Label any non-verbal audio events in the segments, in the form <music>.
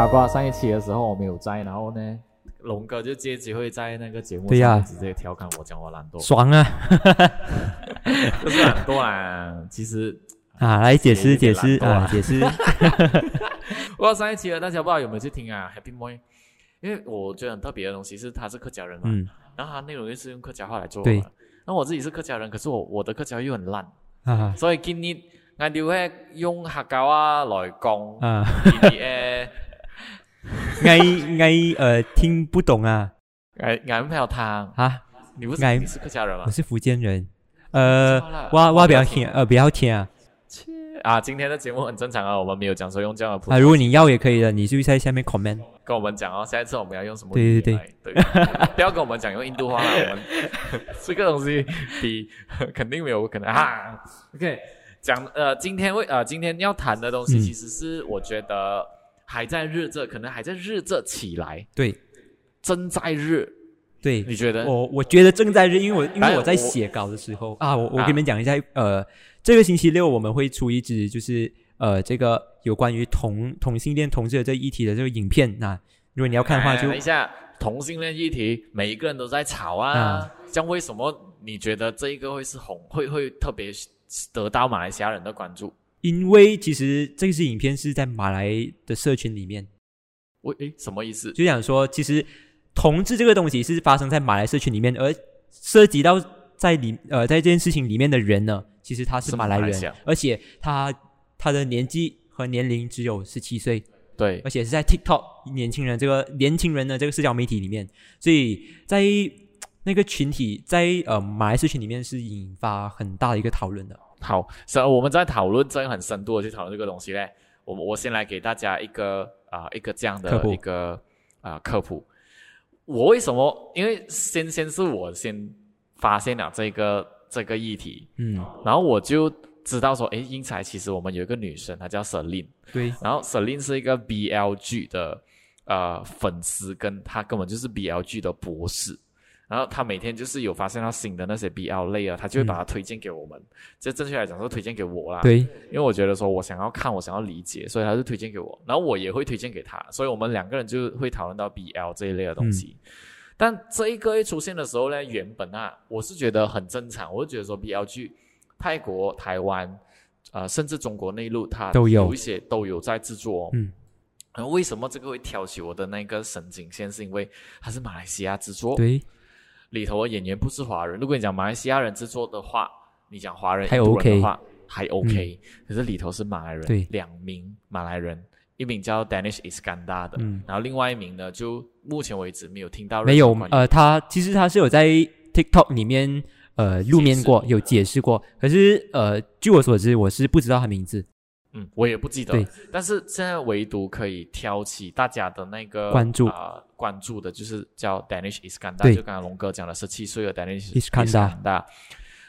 八卦，上一期的时候我没有在，然后呢，龙哥就借机会在那个节目对呀上直接调侃我讲我懒惰，爽啊！不是懒惰啦，其实啊，来解释解释啊啊，解释。<laughs> 不知道上一期的大家不知道有没有去听啊？Happy Boy，因为我觉得很特别的东西是他是客家人嘛，嗯然后他内容又是用客家话来做对。那我自己是客家人，可是我我的客家话又很烂，啊所以今天我哋會用客家話來講，啊，而誒 ngay ngay 呃听不懂啊眼眼票湯，啊！你不是俺你是客家人吗我？是福建人，呃，哇我我比较听呃比较听啊啊，今天的节目很正常啊，我们没有讲说用这样的普啊，如果你要也可以的，你就在下面 comment。跟我们讲哦，下一次我们要用什麼對對語言來？對，不要跟我们讲用印度话啦，我们这个东西比肯定没有可能啊。OK，讲呃，今天为呃今天要谈的东西，嗯其实是我觉得還在日这，可能还在日这起来，对正在日，对，你觉得？我我觉得正在日，因为我因为我在写稿的时候啊，我我啊跟你们讲一下，呃，这个星期六我们会出一支就是呃这个有关于同同性恋同志的这个议题的这个影片。那如果你要看的话，哎就等一下，同性恋议题，每一个人都在吵啊。啊这样为什么你觉得这一个会是红，会会特别得到马来西亚人的关注？因为其实这支影片是在马来的社群里面，我诶，什么意思？就想说，其实同志这个东西是发生在马来社群里面，而涉及到在里呃在这件事情里面的人呢，其实他是是马来人来，而且他他的年纪和年龄只有十七岁，对而且是在 TikTok 年轻人这个年轻人的这个社交媒体里面，所以在那个群体在呃马来社群里面是引发很大的一个讨论的。好，所以我们在讨论真的很深度的去讨论这个东西嘞。我我先来给大家一个啊、一个这样的一个啊、科普。我为什么？因为先先是我先发现了这个这个议题，嗯，然后我就知道说，诶，英才其实我们有一个女生，她叫 Celine，对，然后 Celine 是一个 BLG 的呃粉丝，跟她根本就是 BLG 的博士。然后他每天就是有发现到新的那些 BL 类啊，他就会把它推荐给我们。这正确来讲是推荐给我啦，对，因为我觉得说我想要看，我想要理解，所以他就推荐给我，然后我也会推荐给他，所以我们两个人就会讨论到 BL 这一类的东西。但这一个一出现的时候呢，原本啊，我是觉得很正常，我就觉得说 BL 剧，泰国、台湾，呃，甚至中国内陆，它都有有一些都有在制作、哦。嗯，然后为什么这个会挑起我的那个神经线？是因为它是马来西亚制作，对，里头的演员不是华人。如果你讲马来西亚人制作的话，你讲华人、还印度人 OK 的话还 OK，、可是里头是马来人，对。两名马来人，一名叫 Danish Iskandar 的，嗯。然后另外一名呢，就目前为止没有听到没有呃，他其实他是有在 TikTok 里面呃露面过，有解释过，可是呃，据我所知，我是不知道他名字。嗯，我也不记得对。但是现在唯独可以挑起大家的那个关注。啊、关注的，就是叫 Danish Iskandar，就刚刚龙哥讲的十七岁的 Danish Iskandar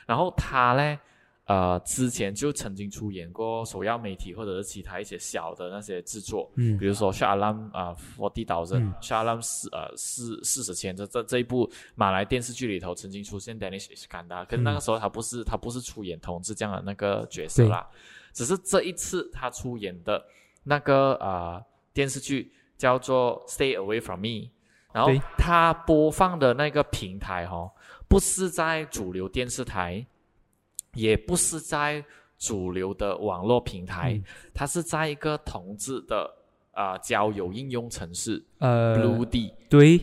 然后他呢，呃，之前就曾经出演过首要媒体或者是其他一些小的那些制作，嗯。比如说《Shah Alam》啊，《Forty Thousand 嗯》《Shah Alam》四呃四四十千这这这一部马来电视剧里头曾经出现 Danish Iskandar，可是那个时候他不是他不是出演同志这样的那个角色啦，只是这一次他出演的那个呃电视剧叫做《Stay Away from Me》，然后他播放的那个平台哦，不是在主流电视台，也不是在主流的网络平台，嗯。它是在一个同志的啊、呃交友应用程式、呃 Blue D 对，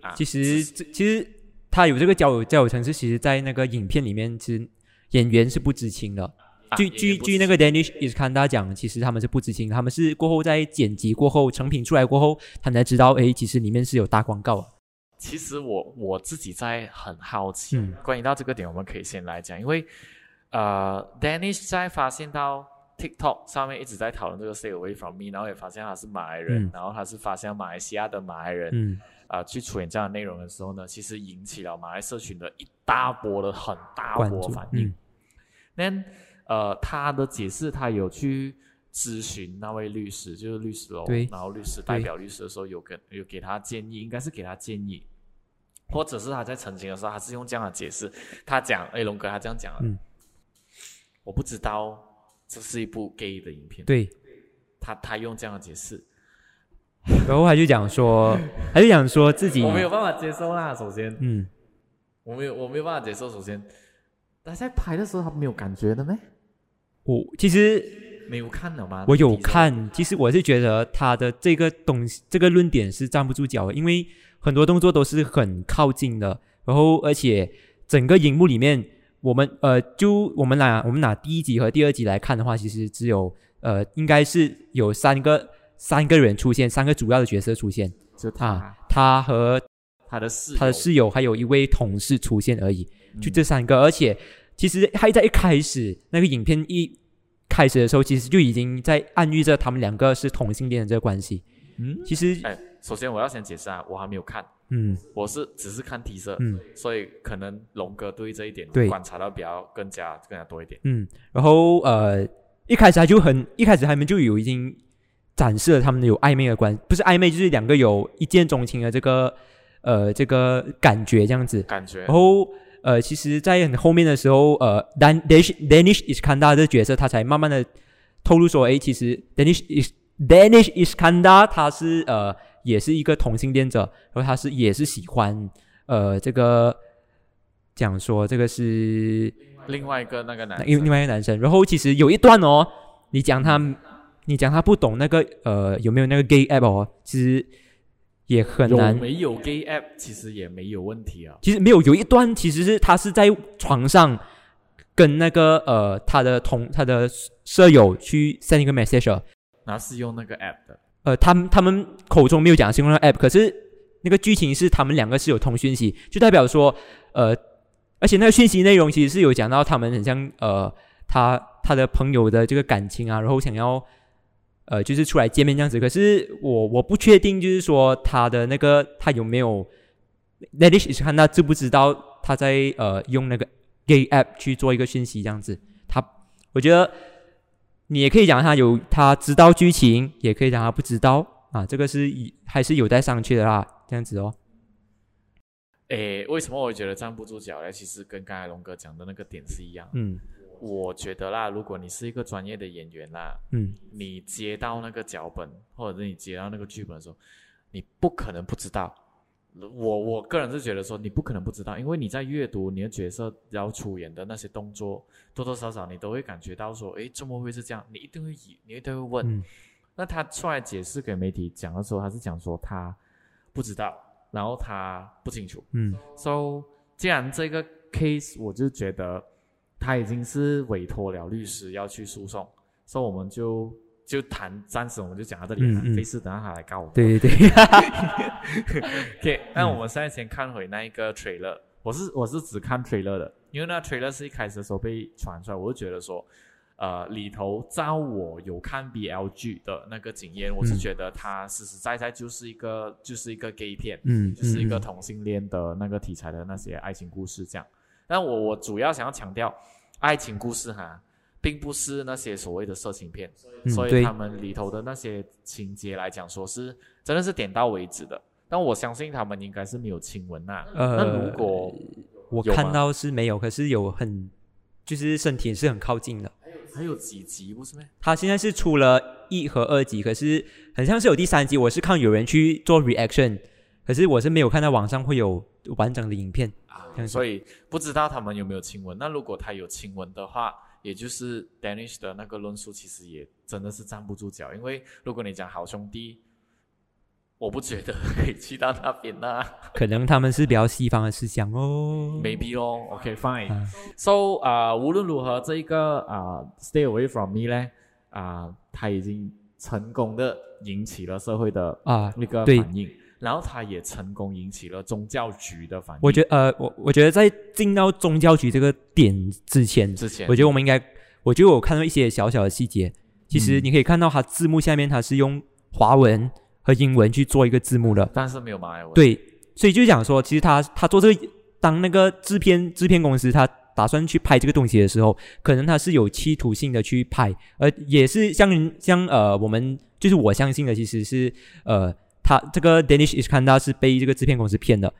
啊，其实其实他有这个交友交友城市，其实在那个影片里面，其实演员是不知情的。据据据那个 Danish Iskandar 讲，其实他们是不知情，他们是过后在剪辑过后，成品出来过后，他们才知道，哎，其实里面是有大广告。其实我我自己在很好奇，嗯。关于到这个点，我们可以先来讲，因为呃，Danish 在发现到 TikTok 上面一直在讨论这个 Stay Away from Me，然后也发现他是马来人，嗯。然后他是发现马来西亚的马来人，嗯，啊、去出演这样的内容的时候呢，其实引起了马来社群的一大波的很大波反应。嗯。那、呃，他的解释，他有去咨询那位律师，就是律师楼，对。然后律师代表律师的时候有跟有给他建议，应该是给他建议，或者是他在澄清的时候，他是用这样的解释，他讲，哎，龙哥他这样讲了，嗯。我不知道这是一部 gay 的影片，对，他他用这样的解释，然后他就讲说，他就讲说自己我没有办法接受啦。首先，嗯，我没有我没有办法接受。首先，他在拍的时候他没有感觉的咩？我其实没有看了吗？我有看，其实我是觉得他的这个东西，这个论点是站不住脚的，因为很多动作都是很靠近的，然后而且整个荧幕里面，我们呃，就我们拿我们拿第一集和第二集来看的话，其实只有呃，应该是有三个三个人出现，三个主要的角色出现。就他、啊，他和他的室他的室友还有一位同事出现而已，就嗯这三个，而且其实还在一开始那个影片一开始的时候，其实就已经在暗喻着他们两个是同性恋的这个关系。嗯，其实，哎，首先我要先解释啊，我还没有看，嗯我是只是看 T 色，嗯所以可能龙哥对这一点对观察到比较更加更加多一点。嗯，然后呃，一开始他就很一开始他们就有已经展示了他们有暧昧的关，不是暧昧，就是两个有一见钟情的这个呃这个感觉这样子。感觉然后呃，其实，在很后面的时候，呃，Dan Danish Danish Iskandar 这个角色，他才慢慢的透露说，诶，其实 Danish is Danish Iskandar 他是呃也是一个同性恋者，然后他是也是喜欢呃这个讲说这个是另外一个那个男另另外一个男生，然后其实有一段哦，你讲他你讲他不懂那个呃有没有那个 gay app 哦，其实也很有难。没有 gay app 其实也没有问题啊。其实没有，有一段其实是他是在床上跟那个呃他的同他的舍友去 send 一个 message，那是用那个 app 的，呃，他们他们口中没有讲是用那个 app，可是那个剧情是他们两个是有通讯息，就代表说呃，而且那个讯息内容其实是有讲到他们很像呃他他的朋友的这个感情啊，然后想要呃就是出来见面这样子，可是我我不确定就是说他的那个他有没有 l a d i s h 看他知不知道他在呃用那个 gay app 去做一个讯息这样子，他我觉得。你也可以讲他有他知道剧情，也可以讲他不知道啊，这个是以还是有待商榷的啦，这样子哦。诶，为什么我觉得站不住脚呢？其实跟刚才龙哥讲的那个点是一样。嗯我觉得啦，如果你是一个专业的演员啦，嗯你接到那个脚本，或者是你接到那个剧本的时候，你不可能不知道。我我个人是觉得说，你不可能不知道，因为你在阅读你的角色要出演的那些动作，多多少少你都会感觉到说，诶，怎么会是这样？你一定会以，你一定会问。嗯那他出来解释给媒体讲的时候，他是讲说他不知道，然后他不清楚。嗯 So，既然这个 case，我就觉得他已经是委托了律师要去诉讼，所以我们就就谈，暂时我们就讲到这里了，嗯嗯。费事等下他来告我。们。对对对，<laughs> OK，那我们现在先看回那一个 trailer，我是我是只看 trailer 的，因为那 trailer 是一开始的时候被传出来，我就觉得说，呃，里头照我有看 BLG 的那个经验，我是嗯觉得它实实在在就是一个就是一个 gay 片，嗯，就是一个嗯。同性恋的那个题材的那些爱情故事这样。但我我主要想要强调，爱情故事哈，并不是那些所谓的色情片，所以他们里头的那些情节来讲，说是真的是点到为止的。但我相信他们应该是没有亲吻呐、呃那如果我看到是没有，可是有很就是身体是很靠近的。还有几集不是吗？他现在是出了一和二集，可是很像是有第三集，我是看有人去做 reaction，可是我是没有看到网上会有完整的影片。所以不知道他们有没有亲吻。那如果他有亲吻的话，也就是 Danish 的那个论述，其实也真的是站不住脚。因为如果你讲好兄弟，我不觉得可以去到那边呐、可能他们是比较西方的思想哦。Maybe 哦，OK fine、啊 So 啊、无论如何，这一个啊、Stay away from me 呢，啊、他已经成功的引起了社会的啊，那个反应，然后他也成功引起了宗教局的反应。我觉得呃，我我觉得在进到宗教局这个点之前，之前我觉得我们应该，我觉得我看到一些小小的细节。其实嗯你可以看到，它字幕下面它是用华文和英文去做一个字幕的。但是没有马来文。对，所以就讲说，其实他他做这个，当那个制片制片公司他打算去拍这个东西的时候，可能他是有企图性的去拍，而也是像像呃，我们就是我相信的，其实是呃，他这个 Danish Iskandar 是被这个制片公司骗的。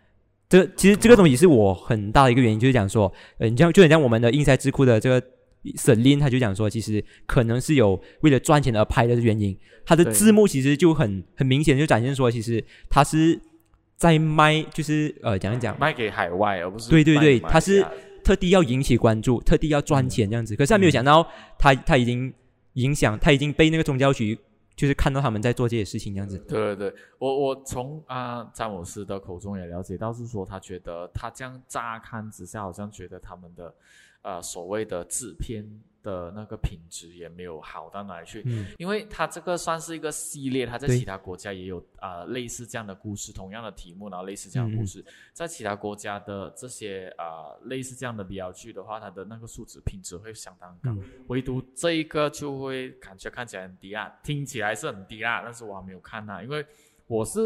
这个其实这个东西是我很大的一个原因，就是讲说，呃，你像就很像我们的英才智库的这个 Selin 他就讲说，其实可能是有为了赚钱而拍的原因。他的字幕其实就很很明显就展现说，其实他是在卖，就是呃讲一讲，卖给海外，而不是对对对他是特地要引起关注，特地要赚钱这样子。可是他没有想到，他他已经影响，他已经被那个宗教局就是看到他们在做这些事情这样子。对对对，我我从啊、詹姆斯的口中也了解到，是说他觉得他这样乍看之下，好像觉得他们的呃所谓的制片的那个品质也没有好到哪里去，嗯。因为它这个算是一个系列，它在其他国家也有啊、呃类似这样的故事，同样的题目，然后类似这样的故事，在其他国家的这些啊、呃类似这样的 BL 剧的话，它的那个素质品质会相当高，嗯。唯独这一个就会感觉看起来很低啊，听起来是很低啊，但是我还没有看呐，因为我是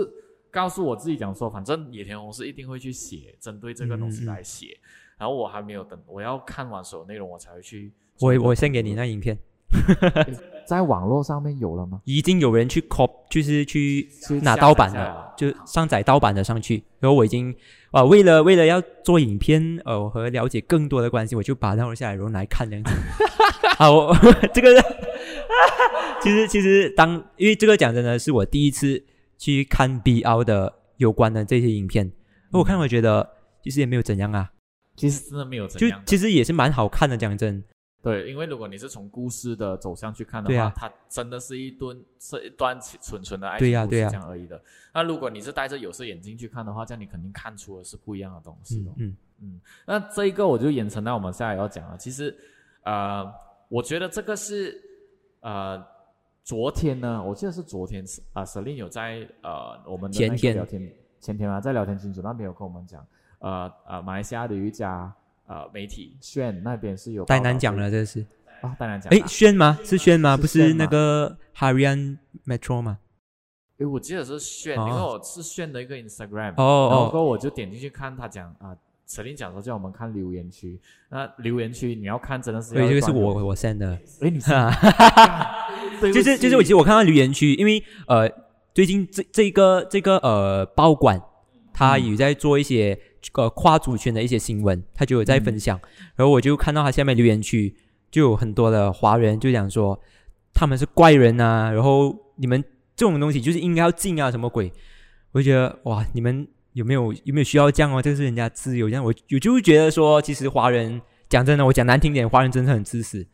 告诉我自己讲说，反正野田宏是一定会去写针对这个东西来写，然后我还没有等我要看完所有内容，我才会去。我我先给你那影片，<laughs> 在网络上面有了吗？已经有人去 cop，就是去拿盗版的，就上载盗版的上去。然后我已经啊，为了为了要做影片，呃，和了解更多的关系，我就把它录下来，然后来看这样子。<laughs> 啊，我 <laughs> 这个其实其实当因为这个讲真的是我第一次去看 BL 的有关的这些影片，我看我觉得其实也没有怎样啊，其实真的没有怎就样就。其实也是蛮好看的，讲真。对，因为如果你是从故事的走向去看的话，啊它真的是一段是一段纯纯的爱情故事这样而已的。那如果你是戴着有色眼镜去看的话，这样你肯定看出的是不一样的东西咯。嗯嗯嗯，那这一个我就延伸到我们下来要讲了。其实，呃，我觉得这个是呃，昨天呢，我记得是昨天啊、s e l i n 有在呃我们的那个前天聊天前天啊，在聊天群组那边有跟我们讲，呃呃，马来西亚的有一家呃媒体炫那边是有太报道说难讲了，这是。啊，当然讲诶，啊。轩吗？是轩吗？不是那个 Harian Metro 吗？诶，我记得是炫，哦因为我是炫的一个 Instagram，哦然后哦过后我就点进去看，他讲啊，陈琳讲说叫我们看留言区，那留言区你要看真的是要对，这个是我我 send 的。诶，你是 <laughs> 对不就是就是我其起实我看到留言区，因为呃最近这这个这个呃报馆，他嗯有在做一些呃跨族群的一些新闻，他就有在分享，然后我就看到他下面留言区就有很多的华人就讲说他们是怪人啊，然后你们这种东西就是应该要禁啊，什么鬼？我就觉得哇，你们有没有有没有需要这样哦？这是人家自由这样，我我就会觉得说，其实华人讲真的，我讲难听点，华人真的很自私。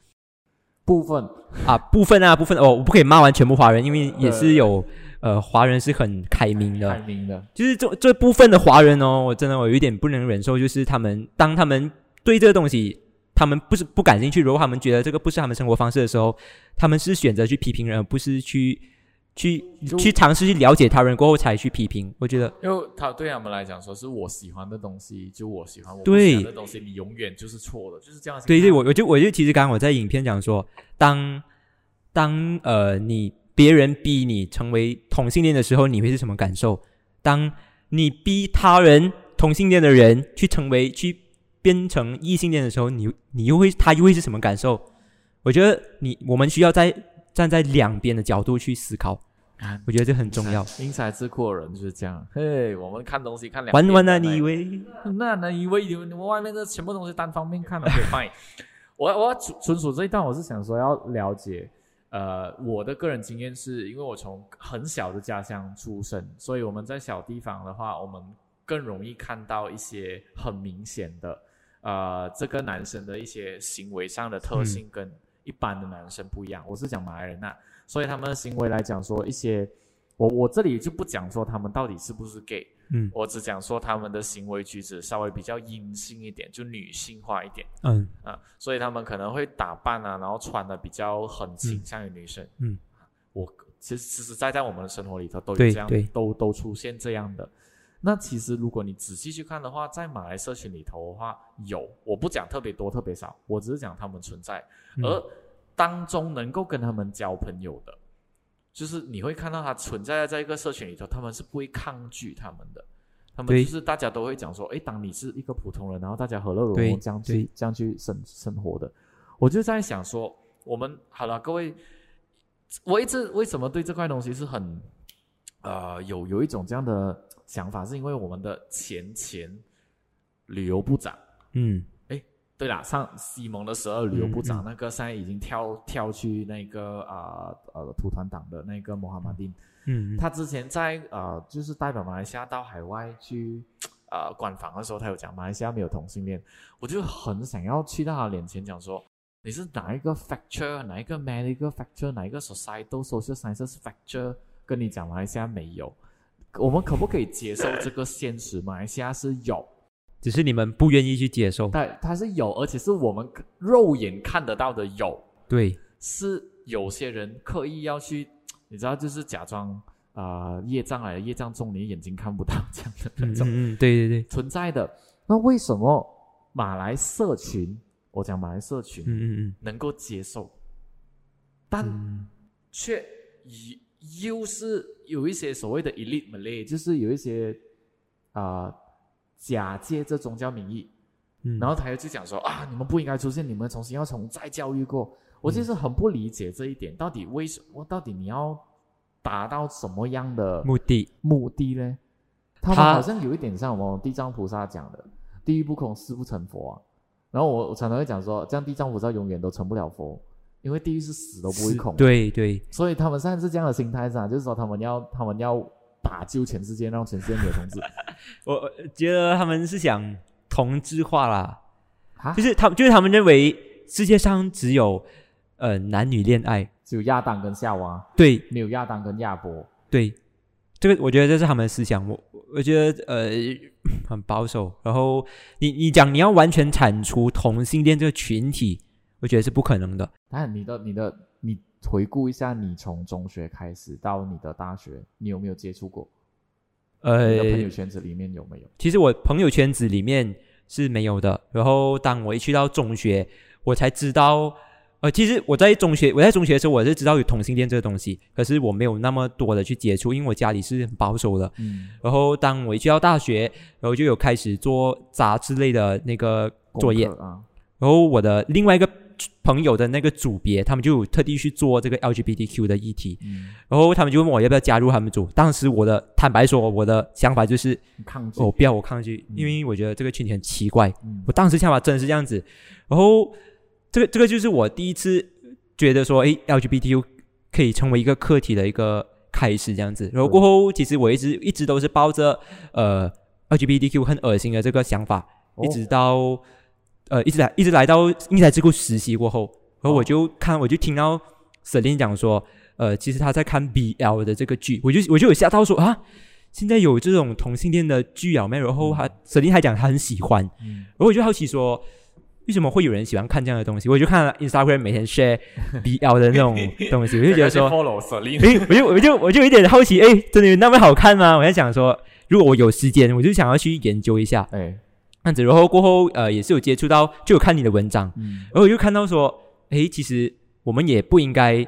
部分啊，部分啊，部分哦，我不可以骂完全部华人，因为也是有呃华人是很开明的开，明的，就是这这部分的华人哦，我真的我有一点不能忍受，就是他们当他们对这个东西他们不是不感兴趣，如果他们觉得这个不是他们生活方式的时候，他们是选择去批评人，而不是去去去尝试去了解他人过后才去批评。我觉得因为他对他们来讲说是我喜欢的东西，就我喜欢，我对喜欢的东西，你永远就是错的，就是这样。对对，我我就我就其实刚刚我在影片讲说，当当呃你别人逼你成为同性恋的时候，你会是什么感受？当你逼他人同性恋的人去成为去变成异性恋的时候，你你又会他又会是什么感受？我觉得你我们需要在站在两边的角度去思考，啊我觉得这很重要。因材智库的人就是这样。嘿，我们看东西看两玩玩啊，边的你以为？那那以为你们外面的全部东西单方面看了可以 fine。我我纯属这一段，我是想说要了解，呃，我的个人经验是因为我从很小的家乡出生，所以我们在小地方的话，我们更容易看到一些很明显的，呃，这个男生的一些行为上的特性跟一般的男生不一样。我是讲马来人呐、所以他们的行为来讲说一些，我我这里就不讲说他们到底是不是 gay，嗯。我只讲说他们的行为举止稍微比较阴性一点，就女性化一点。嗯。啊，所以他们可能会打扮啊，然后穿的比较很倾向于女生。嗯，我其实实实在在我们的生活里头都有这样都都出现这样的。那其实如果你仔细去看的话，在马来社群里头的话，有我不讲特别多特别少，我只是讲他们存在，嗯。而当中能够跟他们交朋友的，就是你会看到他存在在一个社群里头，他们是不会抗拒他们的，他们就是大家都会讲说，哎，当你是一个普通人，然后大家和乐融融这样去这样去生生活的，我就在想说，我们好了，各位，我一直为什么对这块东西是很呃有有一种这样的想法，是因为我们的前前旅游部长。嗯。的对啦，上西蒙的时候，旅游部长那个现在已经跳跳去那个啊呃土团党的那个穆罕默丁，嗯，他之前在呃就是代表马来西亚到海外去呃官访的时候，他有讲马来西亚没有同性恋，我就很想要去到他脸前讲说。你是哪一个 factor，哪一个 medical factor，哪一个 societal social sciences factor 跟你讲马来西亚没有？我们可不可以接受这个现实？马来西亚是有，只是你们不愿意去接受。但它是有，而且是我们肉眼看得到的有。对，是有些人刻意要去，你知道，就是假装啊、呃业障来了，业障重，你眼睛看不到这样的那种、嗯嗯嗯，对对对，存在的。那为什么马来社群，我讲马来社群、嗯嗯嗯能够接受，但嗯却又又是有一些所谓的 elite Malay，就是有一些啊、呃假借这宗教名义，嗯，然后他又去讲说啊，你们不应该出现，你们重新要从再教育过。我其实很不理解这一点，到底为什么？到底你要达到什么样的目的，目的呢？他们好像有一点像我们地藏菩萨讲的“地狱不空，誓不成佛”啊。然后我我常常会讲说，这样地藏菩萨永远都成不了佛，因为地狱是死都不会空。，对对，所以他们现在是这样的心态上，就是说他们要他们要打救全世界，让全世界没有同志。<laughs> 我我觉得他们是想同质化啦，啊？就，是他们就是他们认为世界上只有呃男女恋爱，只有亚当跟夏娃，对。没有亚当跟亚伯。对，这个我觉得这是他们的思想，我我觉得呃很保守。然后你你讲你要完全铲除同性恋这个群体，我觉得是不可能的。但你的、你的、你回顾一下，你从中学开始到你的大学，你有没有接触过？呃你的，朋友圈子里面有没有？其实我朋友圈子里面是没有的。然后当我一去到中学，我才知道，呃，其实我在中学我在中学的时候，我是知道有同性恋这个东西，可是我没有那么多的去接触，因为我家里是很保守的。嗯，然后当我一去到大学，然后就有开始做杂志类的那个作业。啊，然后我的另外一个朋友的那个组别，他们就特地去做这个 LGBTQ 的议题，嗯，然后他们就问我要不要加入他们组。当时我的坦白说，我的想法就是，很抗拒。我、不要，我抗拒，嗯因为我觉得这个群体很奇怪。嗯我当时想法真的是这样子。然后这个这个就是我第一次觉得说，诶 l g b t q 可以成为一个课题的一个开始这样子。然后过后，其实我一直一直都是抱着呃 LGBTQ 很恶心的这个想法，哦一直到呃一直来一直来到英才智库实习过后，然后我就看我就听到 Celine 讲说，呃，其实他在看 BL 的这个剧，我就我就有吓到说啊。现在有这种同性恋的剧啊，没有？然后他 Celine 还讲他很喜欢，嗯，然后我就好奇说，为什么会有人喜欢看这样的东西？我就看了 Instagram 每天 share <laughs> BL 的那种东西，我就觉得 <laughs> 说诶，我就我就我就有点好奇，哎，真的有那么好看吗？我在想说，如果我有时间，我就想要去研究一下哎，这样子。然后过后，呃，也是有接触到，就有看你的文章，嗯然后我就看到说，诶，其实我们也不应该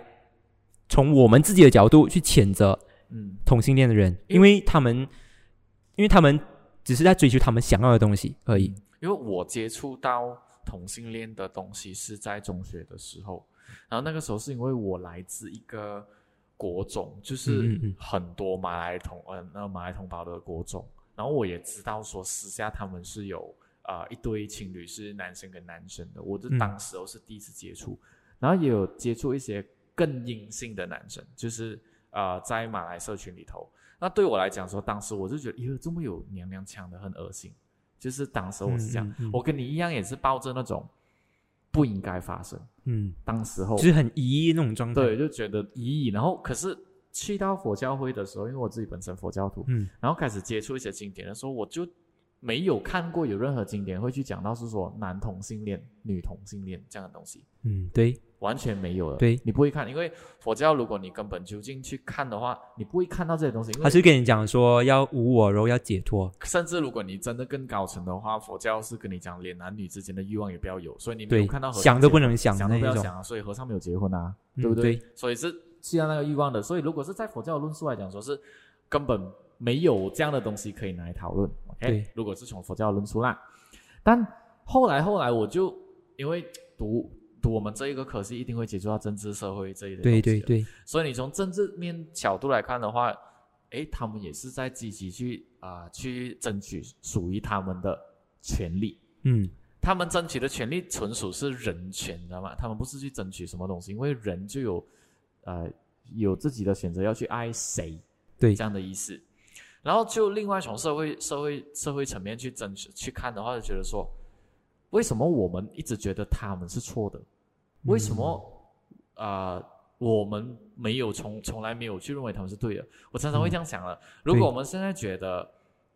从我们自己的角度去谴责嗯同性恋的人，因为他们，因为他们只是在追求他们想要的东西而已。因为我接触到同性恋的东西是在中学的时候，然后那个时候是因为我来自一个国种，就嗯是很多马来同呃那马来同胞的国中，然后我也知道说私下他们是有啊、呃一对情侣是男生跟男生的，我就嗯当时候是第一次接触，然后也有接触一些更阴性的男生，就是呃在马来社群里头，那对我来讲说，当时我就觉得，哟，这么有娘娘腔的，很恶心。就是当时我是这样，嗯嗯嗯我跟你一样，也是抱着那种不应该发生。嗯，当时候就是很疑那种状态。对，就觉得疑义。然后可是去到佛教会的时候，因为我自己本身佛教徒，嗯然后开始接触一些经典的时候，我就没有看过有任何经典会去讲到是说男同性恋、女同性恋这样的东西。嗯，对，完全没有了，对你不会看，因为佛教如果你根本就进去看的话，你不会看到这些东西。他是跟你讲说要无我，然后要解脱。甚至如果你真的更高层的话，佛教是跟你讲，连男女之间的欲望也不要有，所以你没有看到，和尚想都不能想想。都不要想啊，所以和尚没有结婚啊，嗯对不对？对所以是去到那个欲望的，所以如果是在佛教的论述来讲，说是根本没有这样的东西可以拿来讨论。OK，如果是从佛教的论述啦，但后来后来我就因为读读我们这一个科系，一定会接触到政治社会这一类东西的对对对，所以你从政治面角度来看的话，诶，他们也是在积极去啊、去争取属于他们的权利。嗯他们争取的权利纯属是人权，你知道吗？他们不是去争取什么东西，因为人就有呃有自己的选择，要去爱谁，对这样的意思。然后就另外从社会社会社会层面去争取去看的话，就觉得说，为什么我们一直觉得他们是错的？为什么啊、我们没有从从来没有去认为他们是对的？我常常会这样想了。如果我们现在觉得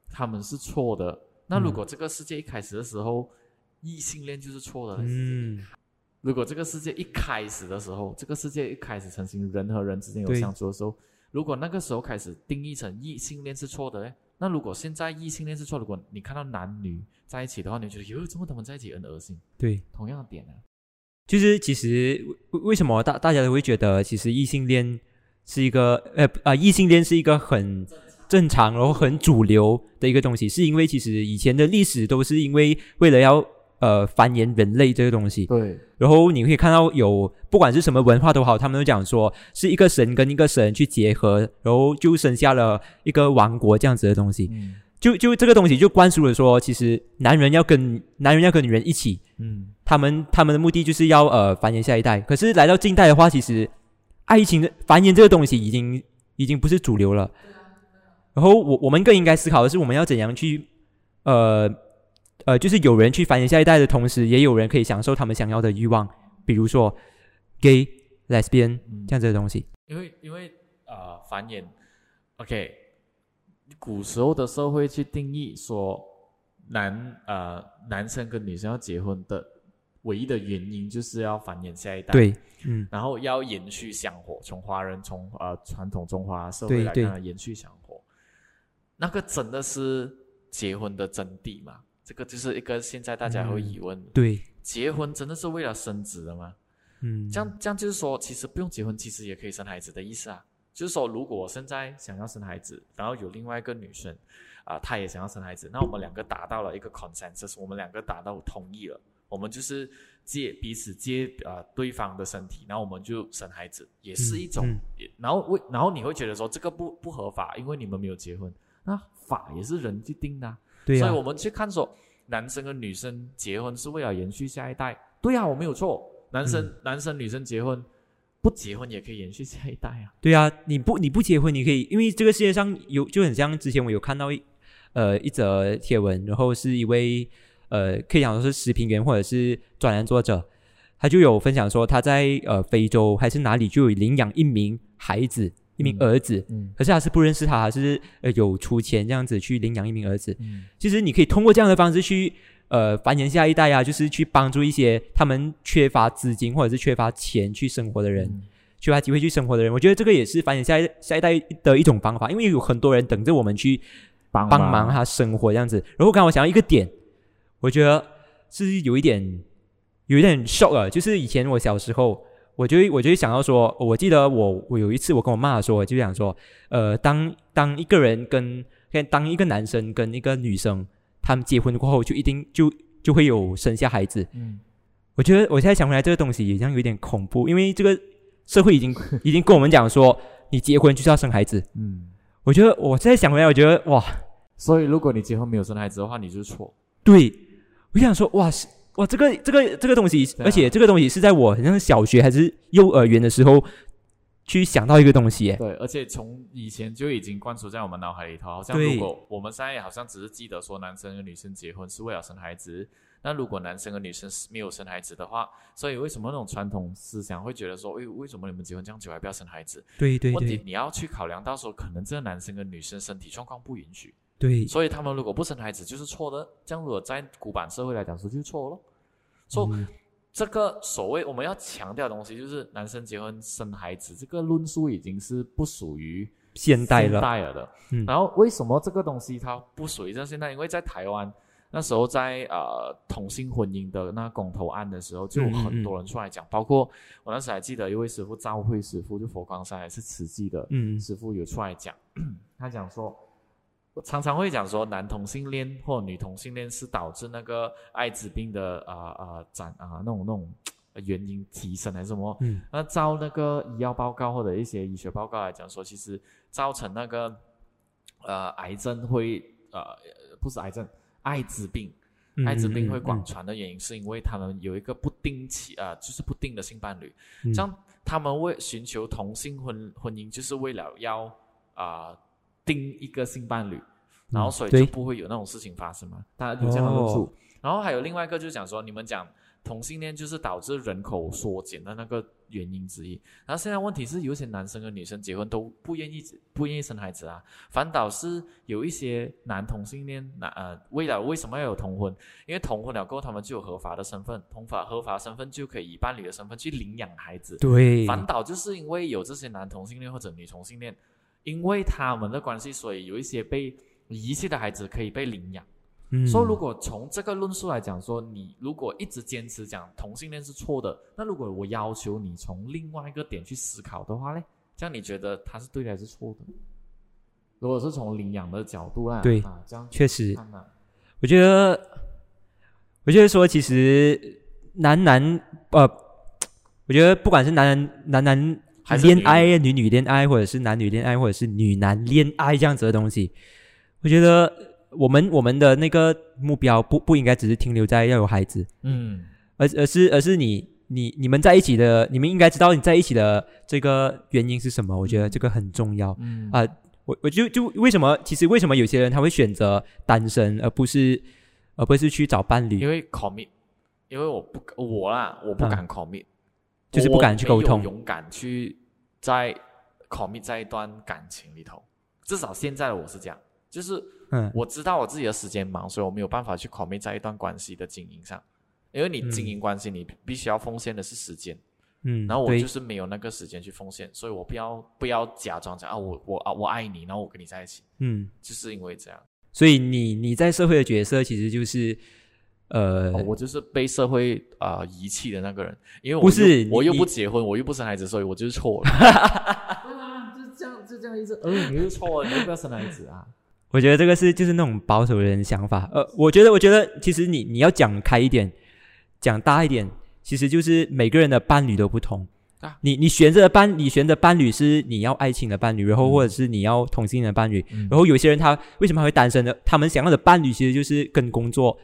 他们是错的，那如果这个世界一开始的时候，异性恋就是错的，嗯，如果这个世界一开始的时候，这个世界一开始成型人和人之间有相处的时候，如果那个时候开始定义成异性恋是错的，诶那如果现在异性恋是错，如果你看到男女在一起的话，你觉得哟，怎么他们在一起很恶心？对，同样的点呢、就是其实为为什么大大家都会觉得其实异性恋是一个呃啊异性恋是一个很正常然后很主流的一个东西，是因为其实以前的历史都是因为为了要呃繁衍人类这个东西，对，然后你可以看到有不管是什么文化都好，他们都讲说是一个神跟一个神去结合，然后就生下了一个王国这样子的东西。嗯就就这个东西就灌输了说，其实男人要跟男人要跟女人一起，嗯，他们他们的目的就是要呃繁衍下一代。可是来到近代的话，其实爱情的繁衍这个东西已经已经不是主流了。然后我我们更应该思考的是，我们要怎样去呃呃，就是有人去繁衍下一代的同时，也有人可以享受他们想要的欲望，比如说 gay、lesbian 嗯。这样子的东西。因为因为呃繁衍，OK，古时候的社会去定义说男呃男生跟女生要结婚的唯一的原因就是要繁衍下一代，，对，嗯，然后要延续香火，从华人从呃传统中华社会来看，延续香火，那个真的是结婚的真谛吗？这个就是一个现在大家会疑问。的，对，结婚真的是为了生子的吗？嗯，这样这样就是说，其实不用结婚，其实也可以生孩子的意思啊。就是说，如果我现在想要生孩子，然后有另外一个女生啊、她也想要生孩子，那我们两个达到了一个 consensus，我们两个达到同意了，我们就是借彼此借啊、对方的身体，然后我们就生孩子，也是一种。然后为然后你会觉得说这个不不合法，因为你们没有结婚，那法也是人去定的啊、对啊所以，我们去看说，男生跟女生结婚是为了延续下一代，对啊，我没有错。男生、嗯男生女生结婚，不结婚也可以延续下一代啊。对啊，你不你不结婚，你可以，因为这个世界上有就很像之前我有看到一呃一则贴文，然后是一位呃可以讲说是视频员或者是专栏作者，他就有分享说他在呃非洲还是哪里就有领养一名孩子，一名嗯儿子，嗯可是他是不认识他，还是呃有出钱这样子去领养一名儿子。嗯其实你可以通过这样的方式去呃繁衍下一代啊，就是去帮助一些他们缺乏资金或者是缺乏钱去生活的人。嗯缺乏机会去生活的人，我觉得这个也是繁衍下一下一代的一种方法，因为有很多人等着我们去帮帮忙他生活这样子。然后刚刚我想到一个点，我觉得是有一点有一点 shock 啊，就是以前我小时候，我就会我就会想要说，我记得我我有一次我跟我妈说，就想说，呃，当当一个人跟跟当一个男生跟一个女生他们结婚过后，就一定就就会有生下孩子。嗯我觉得我现在想回来，这个东西好像有点恐怖，因为这个社会已经 <laughs> 已经跟我们讲说，你结婚就是要生孩子。嗯。我觉得我现在想回来，我觉得哇，所以如果你结婚没有生孩子的话，你就是错。对，我想说哇是哇这个这个这个东西，啊而且这个东西是在我好像是小学还是幼儿园的时候去想到一个东西。对，而且从以前就已经灌输在我们脑海里头，好像如果我们现在好像只是记得说男生跟女生结婚是为了生孩子，那如果男生跟女生是没有生孩子的话，所以为什么那种传统思想会觉得说，诶，为什么你们结婚这样久还不要生孩子？对对问题对你要去考量到说，可能这个男生跟女生身体状况不允许，对所以他们如果不生孩子就是错的。这样如果在古板社会来讲说就是错咯。说、嗯这个所谓我们要强调的东西，就是男生结婚生孩子这个论述已经是不属于现现代了，代了的。嗯然后为什么这个东西它不属于这现代？因为在台湾那时候在呃同性婚姻的那公投案的时候，就有很多人出来讲，包括我那时还记得一位师傅赵慧师傅，就佛光山还是慈济的嗯师傅有出来讲，<clears throat> 他讲说。我常常会讲说，男同性恋或女同性恋是导致那个艾滋病的啊啊展啊那种那种呃原因提升还是什么？嗯。那照那个医药报告或者一些医学报告来讲说，其实造成那个呃癌症会呃不是癌症，艾滋病。嗯艾滋病会嗯。广传的原因，是因为他们有一个不定期啊、就是不定的性伴侣，嗯。这样他们为寻求同性婚婚姻，就是为了要啊、定一个性伴侣，然后所以就不会有那种事情发生嘛，大家有这样的论述。哦然后还有另外一个就是讲说，你们讲同性恋就是导致人口缩减的那个原因之一。然后现在问题是，有些男生跟女生结婚都不愿意不愿意生孩子啊，反倒是有一些男同性恋男呃，为了为什么要有同婚？因为同婚了过后，他们就有合法的身份，同法合法身份就可以以伴侣的身份去领养孩子。对，反倒就是因为有这些男同性恋或者女同性恋，因为他们的关系，所以有一些被遗弃的孩子可以被领养。嗯。说如果从这个论述来讲，说你如果一直坚持讲同性恋是错的，那如果我要求你从另外一个点去思考的话呢，这样你觉得他是对的还是错的？如果是从领养的角度啊，对。啊，这样确实，我觉得，我觉得说，其实男男呃，我觉得不管是男男男男恋爱、女女恋爱，或者是男女恋爱，或者是女男恋爱这样子的东西，我觉得我们我们的那个目标不不应该只是停留在要有孩子，嗯，而而是而是你你你们在一起的，你们应该知道你在一起的这个原因是什么。我觉得这个很重要。嗯啊我我就就为什么其实为什么有些人他会选择单身，而不是而不是去找伴侣？因为 commit，因为我不我啦，我不敢 commit，、嗯就是不敢去沟通勇敢去在 commit 在一段感情里头。至少现在的我是这样，就是嗯我知道我自己的时间忙，所以我没有办法去 commit 在一段关系的经营上。因为你经营关系，你必须要奉献的是时间，嗯，然后我就是没有那个时间去奉献，所以我不要不要假装讲啊，我我啊我爱你，然后我跟你在一起，嗯，就是因为这样。所以你你在社会的角色其实就是呃，哦，我就是被社会啊、遗弃的那个人，因为我不是我又不结婚，我又不生孩子，所以我就是错了。对啊，就这样，就这样意思。呃，你又错了，你又不要生孩子啊。我觉得这个是就是那种保守的人的想法。呃，我觉得我觉得其实你你要讲开一点，讲大一点，其实就是每个人的伴侣都不同。啊你你选择的伴，你选择伴侣是你要爱情的伴侣，然后嗯或者是你要同性的伴侣，嗯然后有些人他为什么还会单身呢？他们想要的伴侣其实就是跟工作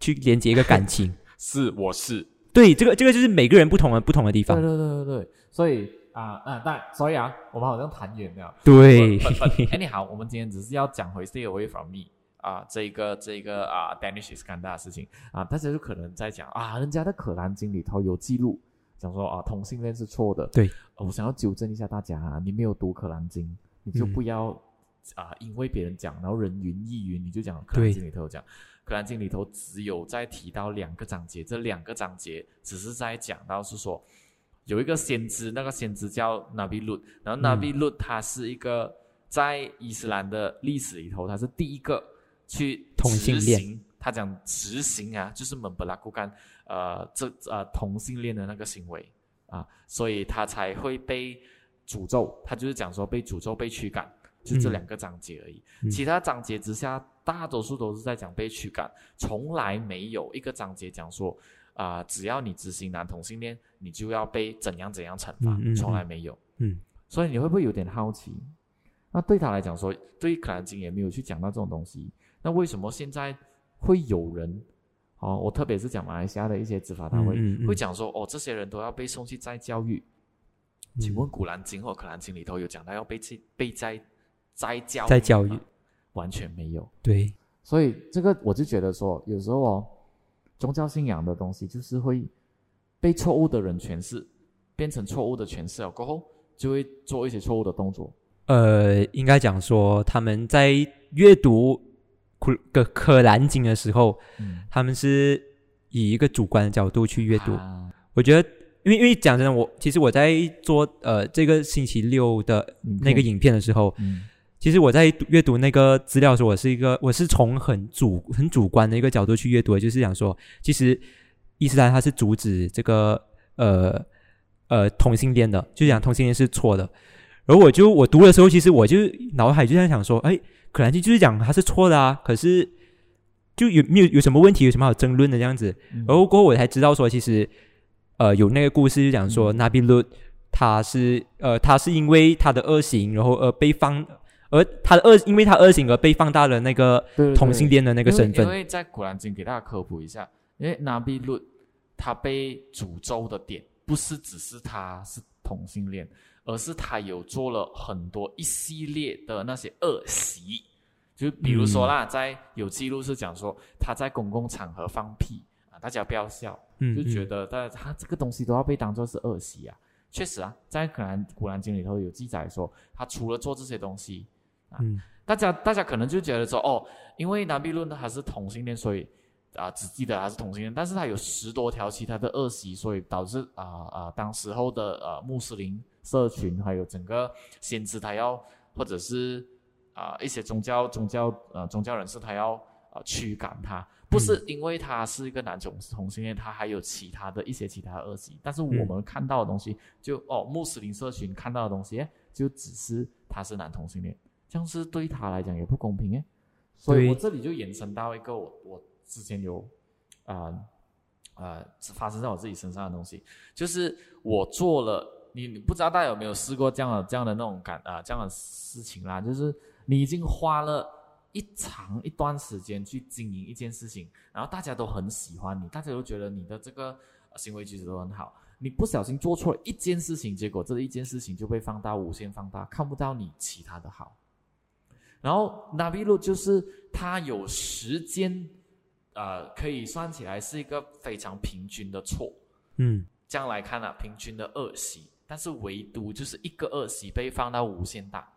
去连接一个感情。<laughs> 是，我是。对，这个这个就是每个人不同的不同的地方。对对对对对，所以啊啊，但所以啊，我们好像谈远了。对 But- but anyhow，我们今天只是要讲回 Stay Away from Me 啊，这一个这一个啊 Danish is 干大的事情啊，大家就可能在讲啊，人家的可兰经里头有记录，讲说啊同性恋是错的。对呃我想要纠正一下大家啊，你没有读可兰经，你就嗯不要、啊，因为别人讲，然后人云亦云，你就讲可兰经里头讲。可兰经里头只有在提到两个章节，这两个章节只是在讲到是说有一个先知，那个先知叫 Nabi Lut，然后嗯。Nabi Lut 他是一个在伊斯兰的历史里头，他是第一个去同性恋。执行，他讲执行啊，就是门布拉库干呃这呃同性恋的那个行为啊，所以他才会被诅咒，他就是讲说被诅咒被驱赶。就这嗯两个章节而已，嗯。其他章节之下，大多数都是在讲被驱赶，从来没有一个章节讲说啊、只要你执行男同性恋，你就要被怎样怎样惩罚，嗯嗯从来没有。嗯，所以你会不会有点好奇？那对他来讲说，对可兰经也没有去讲到这种东西，那为什么现在会有人？哦，我特别是讲马来西亚的一些执法单位、会讲说，哦，这些人都要被送去再教育。嗯请问《古兰经》或《可兰经》里头有讲到要被去被再再教再教育完全没有。对，所以这个我就觉得说，有时候哦，宗教信仰的东西就是会被错误的人诠释，变成错误的诠释了过后，就会做一些错误的动作。呃，应该讲说他们在阅读可可可兰经的时候，嗯，他们是以一个主观的角度去阅读。啊我觉得，因为因为讲真的，我其实我在做呃这个星期六的那个，影片的时候，嗯其实我在读阅读那个资料的时候，我是一个我是从很主很主观的一个角度去阅读的，就是想说，其实伊斯兰它是阻止这个呃呃同性恋的，就讲同性恋是错的。然后我就我读的时候，其实我就脑海就在想说，哎，可兰经就是讲它是错的啊，可是就有没有有什么问题，有什么好争论的这样子？嗯然后过后我才知道说，其实呃有那个故事就讲说，嗯纳比鲁他是呃他是因为他的恶行，然后呃被放而他的恶，因为他恶行而被放大了那个同性恋的那个身份。因为因为在《古兰经》给大家科普一下，因为拿比路他被诅咒的点，不是只是他是同性恋，而是他有做了很多一系列的那些恶习，就比如说啦，在有记录是讲说他在公共场合放屁啊，大家不要笑，嗯，就觉嗯得大家他这个东西都要被当做是恶习啊。确实啊，在《可兰古兰经》里头有记载说，他除了做这些东西，嗯。大家大家可能就觉得说，哦，因为拿比论他是同性恋，所以啊、只记得他是同性恋，但是他有十多条其他的恶习，所以导致啊啊、当时候的呃穆斯林社群还有整个先知他要或者是啊、一些宗教宗教呃宗教人士他要呃驱赶他，不是因为他是一个男同同性恋，他还有其他的一些其他的恶习，但是我嗯。们看到的东西就哦穆斯林社群看到的东西，就只是他是男同性恋。这样是对他来讲也不公平诶。所以我这里就延伸到一个我我之前有啊呃发生在我自己身上的东西，就是我做了，你你不知道大家有没有试过这样的这样的那种感啊、这样的事情啦，就是你已经花了一长一段时间去经营一件事情，然后大家都很喜欢你，大家都觉得你的这个呃行为举止都很好。你不小心做错了一件事情，结果这一件事情就被放大、无限放大，看不到你其他的好。然后 n a b i l 就是他有时间，呃，可以算起来是一个非常平均的错。嗯这样来看啊，平均的恶习，但是唯独就是一个恶习被放到无限大，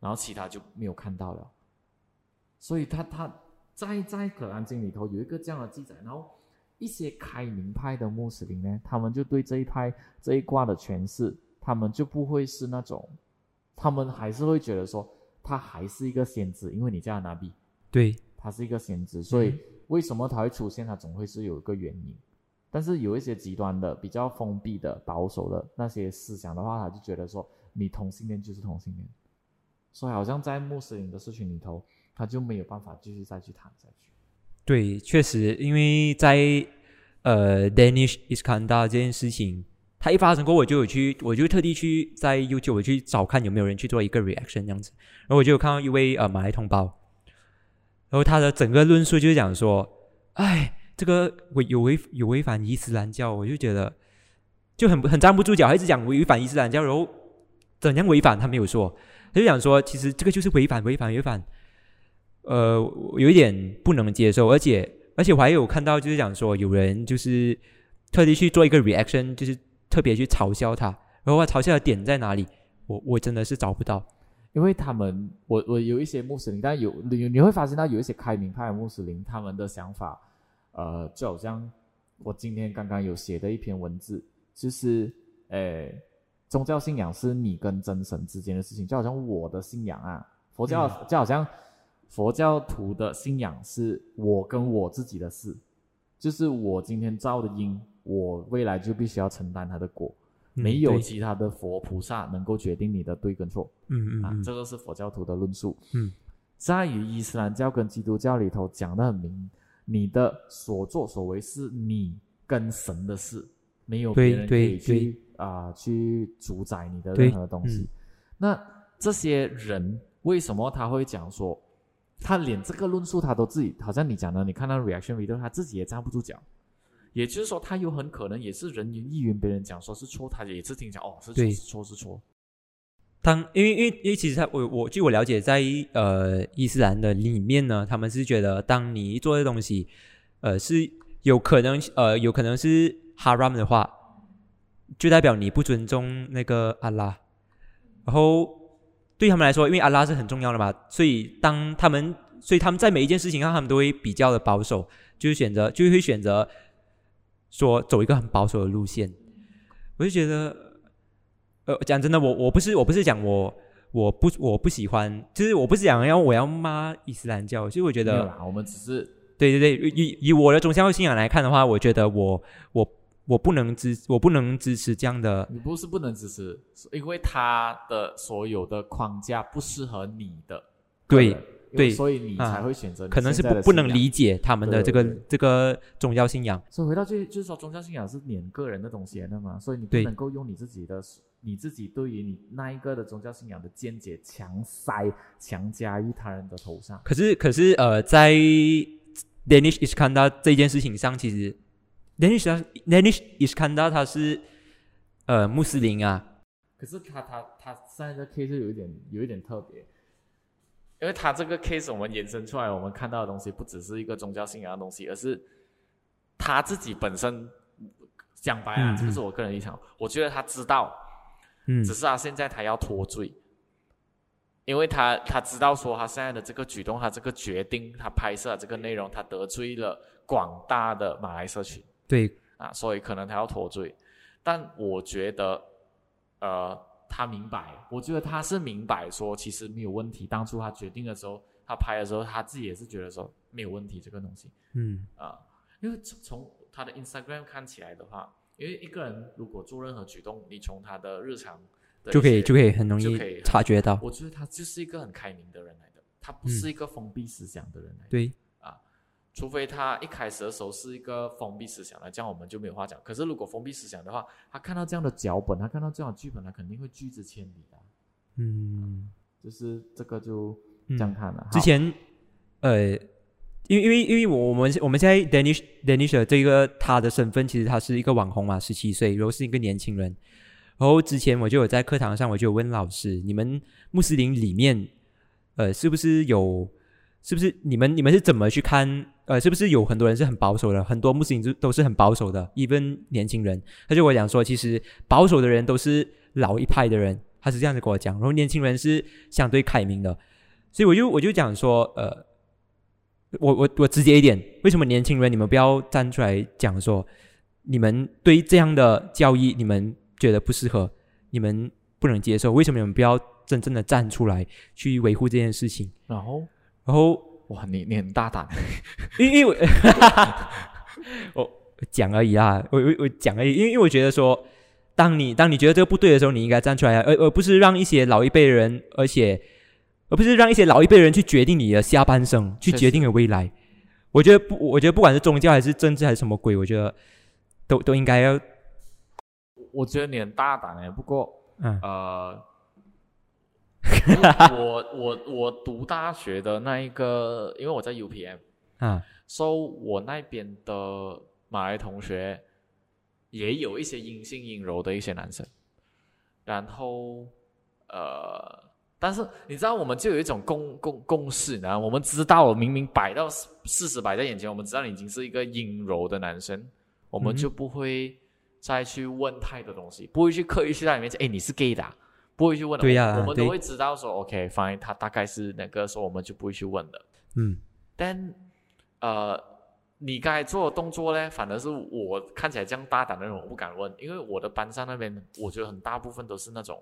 然后其他就没有看到了。所以他他在在《可兰经》里头有一个这样的记载，然后一些开明派的穆斯林呢，他们就对这一派这一卦的诠释，他们就不会是那种，他们还是会觉得说他还是一个先知，因为你叫他拿比，对，他是一个先知，所以为什么他会出现，他总会是有一个原因。但是有一些极端的、比较封闭的、保守的那些思想的话，他就觉得说你同性恋就是同性恋，所以好像在穆斯林的社群里头，他就没有办法继续再去谈下去。对，确实，因为在呃 Danish Iskandar 这件事情，它一发生过，我就有去，我就特地去在 YouTube 我去找看有没有人去做一个 reaction 这样子，然后我就有看到一位呃马来同胞，然后他的整个论述就是讲说，哎，这个违有违有违反伊斯兰教，我就觉得就很很站不住脚，他一直讲违反伊斯兰教，然后怎样违反他没有说，他就讲说，其实这个就是违反违反违反。呃，有一点不能接受，而且而且我还有看到，就是讲说有人就是特地去做一个 reaction，就是特别去嘲笑他，然后他嘲笑的点在哪里？我我真的是找不到。因为他们，我我有一些穆斯林，但有你你会发现到有一些开明派的穆斯林，他们的想法，呃，就好像我今天刚刚有写的一篇文字，就是，呃，宗教信仰是你跟真神之间的事情，就好像我的信仰啊，佛教、就好像佛教徒的信仰是我跟我自己的事，就是我今天造的因，我未来就必须要承担他的果。嗯没有其他的佛菩萨能够决定你的对跟错啊，嗯嗯啊这个是佛教徒的论述。嗯，在于伊斯兰教跟基督教里头讲的很明，你的所作所为是你跟神的事，没有别人可以去啊、去主宰你的任何东西。嗯那这些人为什么他会讲说，他连这个论述他都自己，好像你讲的，你看到 reaction video，他自己也站不住脚。也就是说，他有很可能也是人云亦云，别人讲说是错，他也是听讲哦是错对是错是错。当因为因为因为其实他我我据我了解，在呃伊斯兰的里面呢，他们是觉得当你一做的东西，呃是有可能呃有可能是 haram 的话，就代表你不尊重那个阿拉。然后对他们来说，因为阿拉是很重要的嘛，所以当他们所以他们在每一件事情上，他们都会比较的保守，就是选择就会选择说走一个很保守的路线。我就觉得。呃，讲真的，我我不是我不是讲我我不我不喜欢，就是我不是讲要我要骂伊斯兰教，其实我觉得，我们只是对对对，以以我的宗教信仰来看的话，我觉得我我我不能支我不能支持这样的，你不是不能支持，是因为他的所有的框架不适合你的个对对所以你啊才会选择你可能是不不能理解他们的这个这个宗教信仰。所以回到最就是说，宗教信仰是你个人的东西来的嘛，所以你不能够用你自己的你自己对于你那一个的宗教信仰的见解强塞、强加于他人的头上。可是可是呃，在 Danish Iskandar 这件事情上，其实 Danish Danish Iskandar 他是呃穆斯林啊，可是他他他现在的 case 有一点有一点特别，因为他这个 case 我们延伸出来，我们看到的东西不只是一个宗教信仰的东西，而是他自己本身讲白了，嗯这个是我个人立场，我觉得他知道，嗯只是他现在他要脱罪，因为他他知道说他现在的这个举动，他这个决定，他拍摄这个内容，他得罪了广大的马来社群。对，啊，所以可能他要脱罪。但我觉得，呃，他明白，我觉得他是明白说其实没有问题。当初他决定的时候，他拍的时候，他自己也是觉得说没有问题这个东西嗯啊，因为从从他的 Instagram 看起来的话，因为一个人如果做任何举动，你从他的日常的就可以就可以很容易察觉到，我觉得他就是一个很开明的人来的，他不是一个封闭思想的人来的。对，除非他一开始的时候是一个封闭思想的，这样我们就没有话讲。可是如果封闭思想的话，他看到这样的脚本，他看到这样的剧本，他肯定会拒之千里的。嗯，就是这个就嗯这样看了。好之前呃，因为因为因为我我们我们现在 Danish Danish 的这个他的身份其实他是一个网红嘛，十七岁，然后是一个年轻人。然后之前我就有在课堂上我就有问老师，你们穆斯林里面呃是不是有是不是你们你们是怎么去看呃是不是有很多人是很保守的，很多穆斯林都都是很保守的，even 年轻人。他就跟我讲说，其实保守的人都是老一派的人，他是这样子跟我讲，然后年轻人是相对开明的。所以我就我就讲说，呃，我我我直接一点，为什么年轻人你们不要站出来讲说，你们对这样的教义你们觉得不适合，你们不能接受，为什么你们不要真正的站出来去维护这件事情？然后然后哇，你你很大胆，因为因为我 <laughs> 我讲而已啊，我我我讲而已，因为因为我觉得说，当你当你觉得这个不对的时候，你应该站出来啊，而而不是让一些老一辈的人，而且而不是让一些老一辈人去决定你的下半生，去决定你的未来。我觉得不，我觉得不管是宗教还是政治还是什么鬼，我觉得都都应该要我觉得你很大胆哎。不过嗯呃，<laughs> 我我我读大学的那一个，因为我在 UPM。嗯 so 我那边的马来同学也有一些阴性阴柔的一些男生，然后呃，但是你知道我们就有一种共共共识呢，我们知道我明明摆到事实摆在眼前，我们知道你已经是一个阴柔的男生，我们嗯。就不会再去问太多东西，不会去刻意去在你面前，哎，你是 gay 的啊、不会去问了，对呀对我们都会知道说，OK，fine，、他大概是那个时候我们就不会去问了。嗯但呃，你刚才做的动作呢，反而是我看起来这样大胆的人，我不敢问，因为我的班上那边，我觉得很大部分都是那种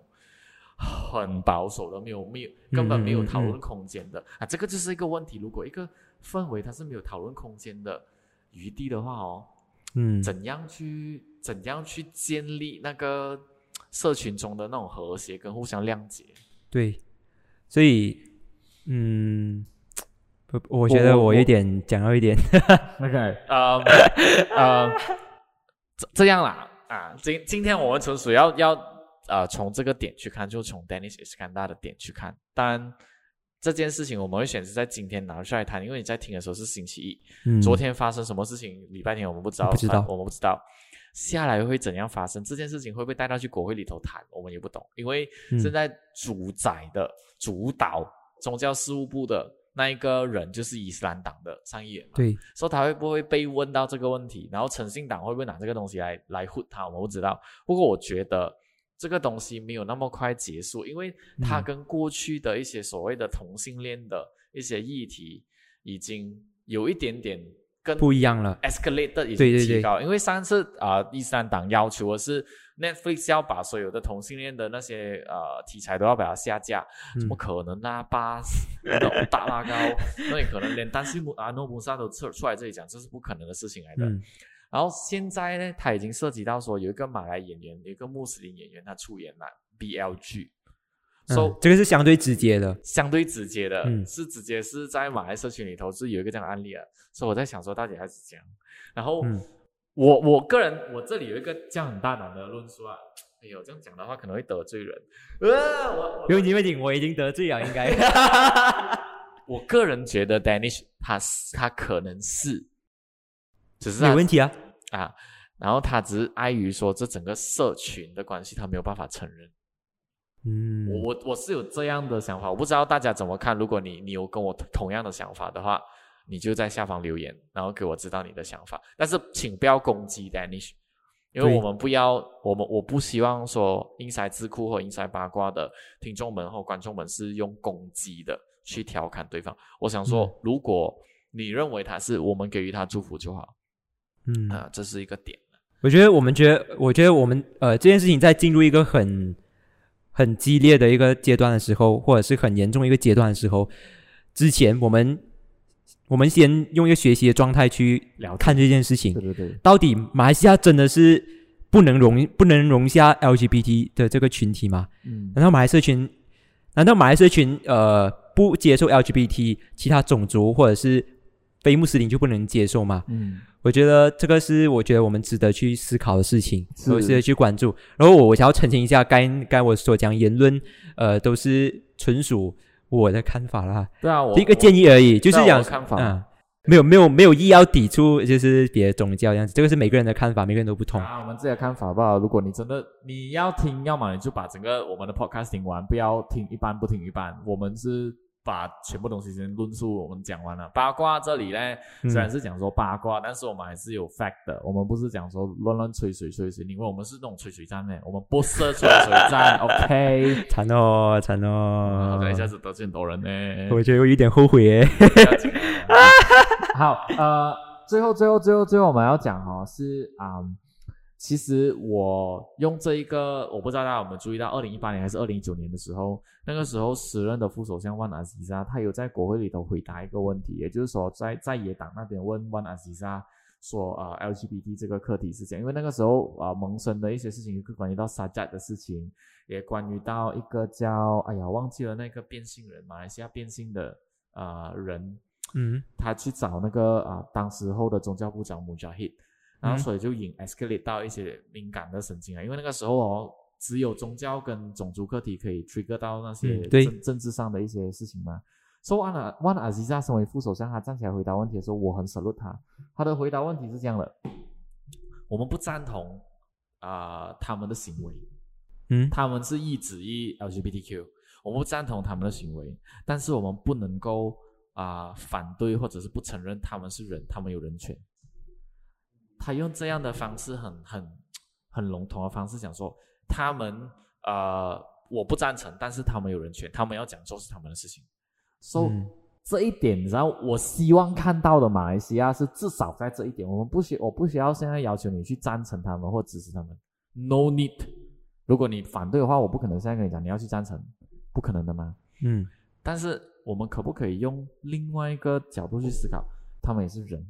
很保守的，没有没有根本没有讨论空间的、啊，这个就是一个问题。如果一个氛围它是没有讨论空间的余地的话哦，嗯怎样去怎样去建立那个社群中的那种和谐跟互相谅解？对，所以嗯，不，我觉得我我有点讲到一点 <laughs> OK，呃呃，这这样啦啊，今今天我们纯属要要呃从这个点去看，就从 Dennis Iskandar 的点去看。当然，这件事情我们会选择在今天拿出来谈，因为你在听的时候是星期一，嗯，昨天发生什么事情，礼拜天我们不知道，不知道我们不知道。下来会怎样发生？这件事情会不会带到去国会里头谈？我们也不懂，因为嗯现在主宰的、主导宗教事务部的那一个人就是伊斯兰党的上议员嘛。对，说他会不会被问到这个问题，然后诚信党会不会拿这个东西来来护他，我们不知道。不过我觉得这个东西没有那么快结束，因为它嗯跟过去的一些所谓的同性恋的一些议题已经有一点点更不一样了，escalated 已对对对。经提高，因为上次啊，第三党要求的是 Netflix 要把所有的同性恋的那些呃题材都要把它下架，怎么嗯可能呢？八那种大拉高，那也可能连丹西姆阿诺姆萨都出出来这里讲，这是不可能的事情来的。嗯。然后现在呢，他已经涉及到说有一个马来演员，有一个穆斯林演员，他出演了 BL 剧，所、嗯，这个是相对直接的，相对直接的，嗯是直接是在马来社群里头是有一个这样的案例啊，所以我在想说到底还是这样。然后、嗯我我个人我这里有一个这样很大胆的论述啊，哎呦，这样讲的话可能会得罪人。呃，我我不用紧，不用紧，我已经得罪了，应该。<laughs> 我个人觉得 Danish 他是他可能是，只是他没问题啊。啊，然后他只是碍于说这整个社群的关系，他没有办法承认。嗯，我我我是有这样的想法，我不知道大家怎么看。如果你你有跟我同样的想法的话，你就在下方留言，然后给我知道你的想法。但是请不要攻击 Danish，因为我们不要我们我不希望说英才智库或英才八卦的听众们或观众们是用攻击的去调侃对方。我想说，嗯如果你认为他是，我们给予他祝福就好嗯，啊，这是一个点。我觉得我们觉得，我觉得我们呃这件事情在进入一个很很激烈的一个阶段的时候，或者是很严重一个阶段的时候，之前我们我们先用一个学习的状态去看这件事情，对对，到底马来西亚真的是不能容不能容下 LGBT 的这个群体吗？嗯难道马来社群，难道马来社群呃不接受 LGBT 其他种族或者是非穆斯林就不能接受吗？嗯我觉得这个是我觉得我们值得去思考的事情，值得去关注。然后我我想要澄清一下，该该我所讲言论，呃，都是纯属我的看法啦，对啊，我一个建议而已，就是讲看法嗯，没有没有没有意要抵触，就是别的宗教这样子，这个是每个人的看法，每个人都不同。啊，我们自己的看法吧。如果你真的你要听，要么你就把整个我们的 podcast 听完，不要听一半不听一半。我们是把全部东西先论述我们讲完了。八卦这里呢，嗯虽然是讲说八卦，但是我们还是有 fact 的。我们不是讲说乱乱吹水吹水，因为我们是那种吹水站呢，我们不是吹水站，<laughs> OK。惨哦，惨啊哦！对，一下子得罪很多人呢。我觉得我有点后悔耶。<laughs> 好，呃，最后最后最后最后我们要讲哦、是啊、其实我用这一个，我不知道大家有没有注意到，二零一八年还是二零一九年的时候，那个时候时任的副首相万阿西沙，他有在国会里头回答一个问题，也就是说在在野党那边问万阿西沙说呃 LGBT 这个课题是怎样，因为那个时候啊、呃萌生的一些事情，就关于到沙扎的事情，也关于到一个叫哎呀忘记了那个变性人，马来西亚变性的呃人。嗯他去找那个啊、当时候的宗教部长 Mujahid，然后嗯所以就引 escalate 到一些敏感的神经啊，因为那个时候哦，只有宗教跟种族课题可以 trigger 到那些政、政治上的一些事情嘛。所以万阿万阿吉萨身为副首相，他站起来回答问题的时候，我很 salute 他。他的回答问题是这样的：我们不赞同啊、他们的行为，嗯他们是一指一 LGBTQ，我们不赞同他们的行为，但是我们不能够啊、反对或者是不承认他们是人，他们有人权。他用这样的方式很很很笼统的方式讲说，他们呃我不赞成，但是他们有人权，他们要讲做是他们的事情。So、嗯这一点，你知道，我希望看到的马来西亚是至少在这一点，我们不需我不需要现在要求你去赞成他们或支持他们，no need。如果你反对的话，我不可能现在跟你讲你要去赞成，不可能的嘛。嗯但是我们可不可以用另外一个角度去思考？他们也是人，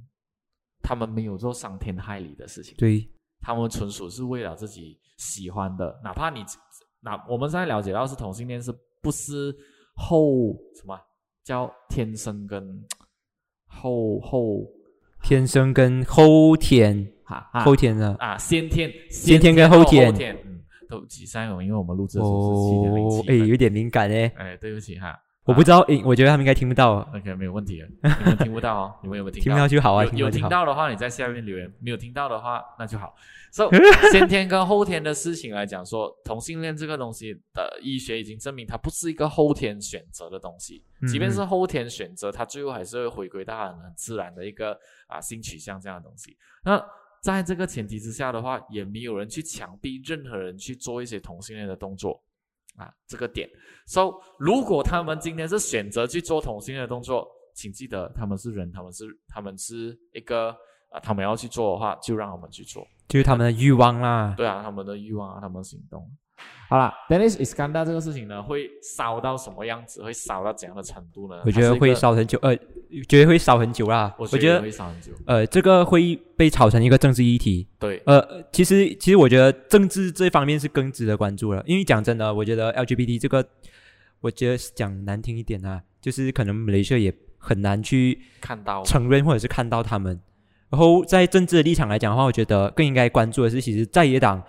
他们没有做伤天害理的事情，对，他们纯属是为了自己喜欢的，哪怕你哪我们现在了解到是同性恋是不是后什么啊叫天生跟后后天生跟后天。哈哈后天的。啊先天先天跟后天。后天天嗯，对不起，三勇，因为我们录制的时候是七点零哦，七哎，有点敏感哎，哎，对不起哈，我不知道，诶，我觉得他们应该听不到，OK，没有问题的，你们听不到哦，<laughs> 你们有没有听到听不到就好啊，有有听到的话，你在下面留言；没有听到的话，那就好。So <laughs> 先天跟后天的事情来讲说，同性恋这个东西的医学已经证明它不是一个后天选择的东西。嗯即便是后天选择，它最后还是会回归到很很自然的一个啊性取向这样的东西。那在这个前提之下的话，也没有人去强逼任何人去做一些同性恋的动作啊，这个点。So 如果他们今天是选择去做同性恋的动作，请记得他们是人，他们是他们是一个啊，他们要去做的话，就让他们去做。就是他们的欲望啦。对啊，他们的欲望啊，他们的行动。好了，Dennis Iskandar 这个事情呢，会烧到什么样子？会烧到怎样的程度呢？我觉得会烧很久，呃，觉得会烧很久啦。我我觉得，会烧很久。呃，这个会被炒成一个政治议题。对，呃，其实其实我觉得政治这方面是更值得关注了，因为讲真的，我觉得 LGBT 这个，我觉得讲难听一点啊，就是可能马来西亚也很难去看到承认或者是看到他们。然后在政治的立场来讲的话，我觉得更应该关注的是，其实在野党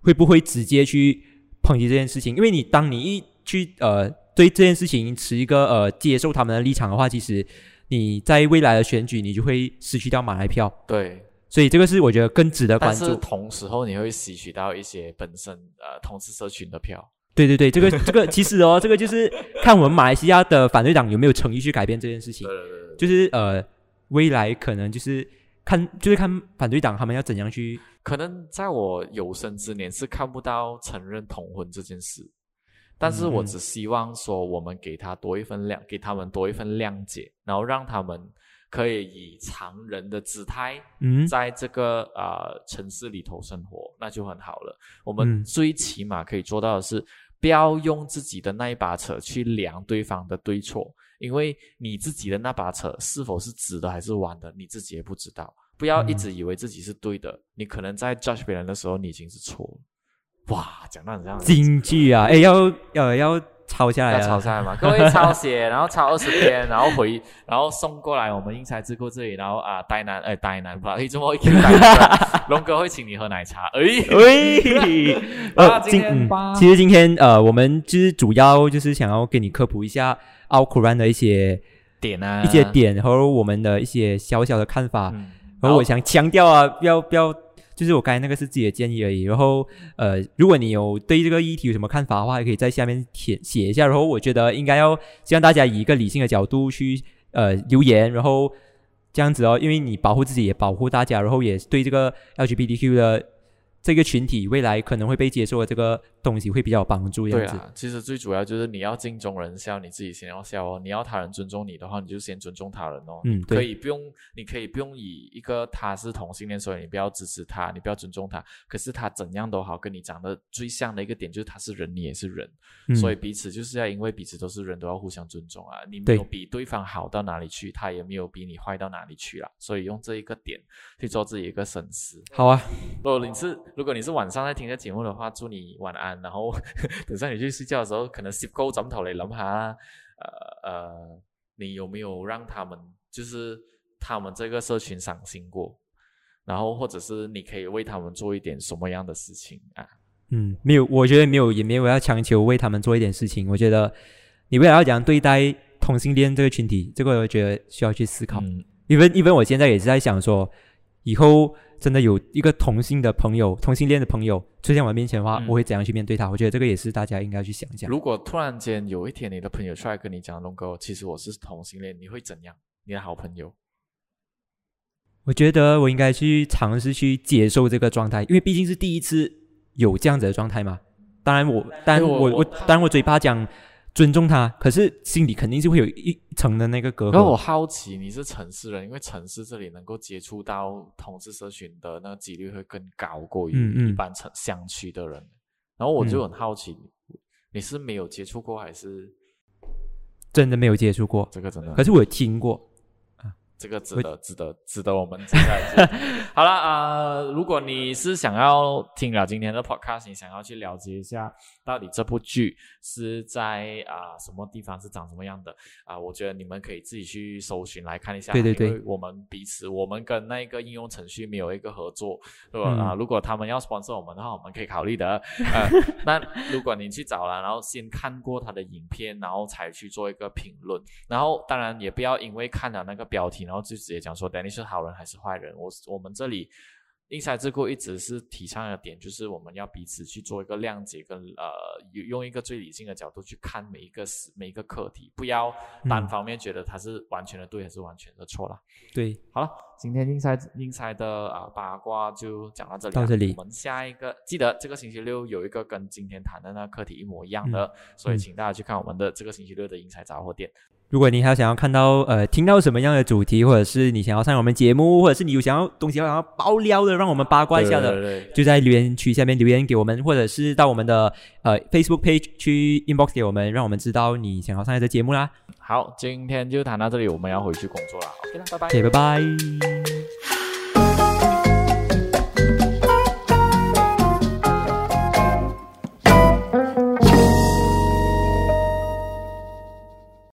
会不会直接去抨击这件事情？因为你当你一去呃对这件事情持一个呃接受他们的立场的话，其实你在未来的选举你就会失去掉马来票，对，所以这个是我觉得更值得但是关注。同时候你会吸取到一些本身呃同志社群的票。对对对，这个 <laughs> 这个其实哦，这个就是看我们马来西亚的反对党有没有诚意去改变这件事情对。对对对，就是呃，未来可能就是看，就是看反对党他们要怎样去。可能在我有生之年是看不到承认同婚这件事，但是我嗯只希望说我们给他多一份谅，给他们多一份谅解，然后让他们可以以常人的姿态，嗯在这个呃城市里头生活，那就很好了。我们嗯最起码可以做到的是，不要用自己的那一把尺去量对方的对错，因为你自己的那把尺是否是直的还是弯的，你自己也不知道。不要一嗯直以为自己是对的，你可能在 judge 别人的时候，你已经是错了。哇，讲到很像京剧啊，哎，要要要抄下来要抄啊！下来嘛，各位抄写，然后抄二十篇，然后回，然后送过来我们英才智库这里，然后啊，呆男，哎，呆男，不，哎，怎么一个呆男？龙哥会请你喝奶茶，哎，<laughs> 喂，<laughs> 今其实今天呃，我们就是主要就是想要跟你科普一下奥库兰的一些点啊，一些点和我们的一些小小的看法。嗯，然后我想强调啊，不要不要，就是我刚才那个是自己的建议而已。然后呃，如果你有对这个议题有什么看法的话，也可以在下面填写一下。然后我觉得应该要希望大家以一个理性的角度去呃留言，然后这样子哦，因为你保护自己也保护大家，然后也对这个 LGBTQ 的这个群体未来可能会被接受的这个东西会比较有帮助。这样子，对啊，其实最主要就是你要敬重人笑，你自己先要笑哦。你要他人尊重你的话，你就先尊重他人哦。嗯可以不用，你可以不用以一个他是同性恋，所以你不要支持他，你不要尊重他。可是他怎样都好，跟你长得最像的一个点就是他是人，你也是人，嗯、所以彼此就是要因为彼此都是人，都要互相尊重啊。你没有比对方好到哪里去，他也没有比你坏到哪里去啦。所以用这一个点去做自己一个审视。好啊，如果你是如果你是晚上在听这节目的话，祝你晚安。然后 <laughs> 等下你去睡觉的时候，可能攝高枕頭嚟諗下，呃呃，你有没有让他们就是他们这个社群伤心过？然后或者是你可以为他们做一点什么样的事情啊？嗯，没有，我觉得没有，也没有要强求为他们做一点事情。我觉得你未来要怎样对待同性恋这个群体，这个我觉得需要去思考。嗯，因为因为我现在也是在想说，以后真的有一个同性的朋友、同性恋的朋友出现我面前的话，嗯我会怎样去面对他？我觉得这个也是大家应该去想一想。如果突然间有一天你的朋友出来跟你讲龙哥，其实我是同性恋，你会怎样？你的好朋友，我觉得我应该去尝试去接受这个状态，因为毕竟是第一次有这样子的状态嘛。当然我，当然我我我我当然我嘴巴讲尊重他，可是心里肯定是会有一层的那个隔阂然后我。好奇你是城市人，因为城市这里能够接触到同志社群的那个几率会更高过嗯于嗯一般城乡区的人。然后我就嗯很好奇，你是没有接触过，还是真的没有接触过，这个真的可是我有听过。这个值得值得值得我们接下来去好了啊、呃如果你是想要听了今天的 podcast，你想要去了解一下到底这部剧是在啊、什么地方是长什么样的啊、我觉得你们可以自己去搜寻来看一下。对对对因为我们彼此我们跟那个应用程序没有一个合作，如果嗯啊、如果他们要 sponsor 我们的话，我们可以考虑的。<laughs> 呃，那如果你去找了，然后先看过他的影片，然后才去做一个评论。然后当然也不要因为看了那个标题，然后就直接讲说 Danny 是好人还是坏人。我我们这里英才智库一直是提倡的点，就是我们要彼此去做一个谅解，跟呃用一个最理性的角度去看每一个事每一个课题，不要单嗯方面觉得它是完全的对还是完全的错啦。对，好了，今天英才英才的啊八卦就讲到这里啦，到这里我们下一个记得这个星期六有一个跟今天谈的那个课题一模一样的，所以嗯请大家去看我们的这个星期六的英才杂货店。如果你还想要看到呃听到什么样的主题，或者是你想要上我们节目，或者是你有想要东西想要爆料的，让我们八卦一下的，对对对就在留言区下面留言给我们，或者是到我们的呃 Facebook page 去 inbox 给我们，让我们知道你想要上来的节目啦。好，今天就谈到这里，我们要回去工作了。OK 了，拜拜。OK，拜拜。